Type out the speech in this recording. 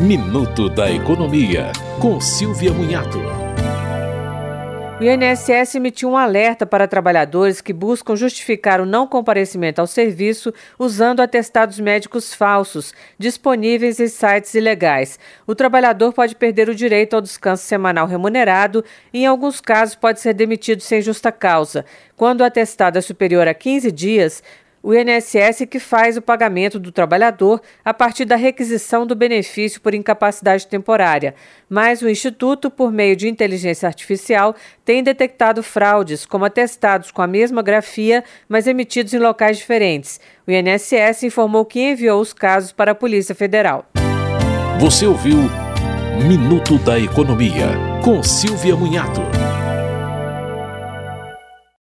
Minuto da Economia, com Silvia Munhato. O INSS emitiu um alerta para trabalhadores que buscam justificar o não comparecimento ao serviço usando atestados médicos falsos, disponíveis em sites ilegais. O trabalhador pode perder o direito ao descanso semanal remunerado e, em alguns casos, pode ser demitido sem justa causa. Quando o atestado é superior a 15 dias, o INSS que faz o pagamento do trabalhador a partir da requisição do benefício por incapacidade temporária. Mas o Instituto, por meio de inteligência artificial, tem detectado fraudes, como atestados com a mesma grafia, mas emitidos em locais diferentes. O INSS informou que enviou os casos para a Polícia Federal. Você ouviu Minuto da Economia, com Silvia Munhato.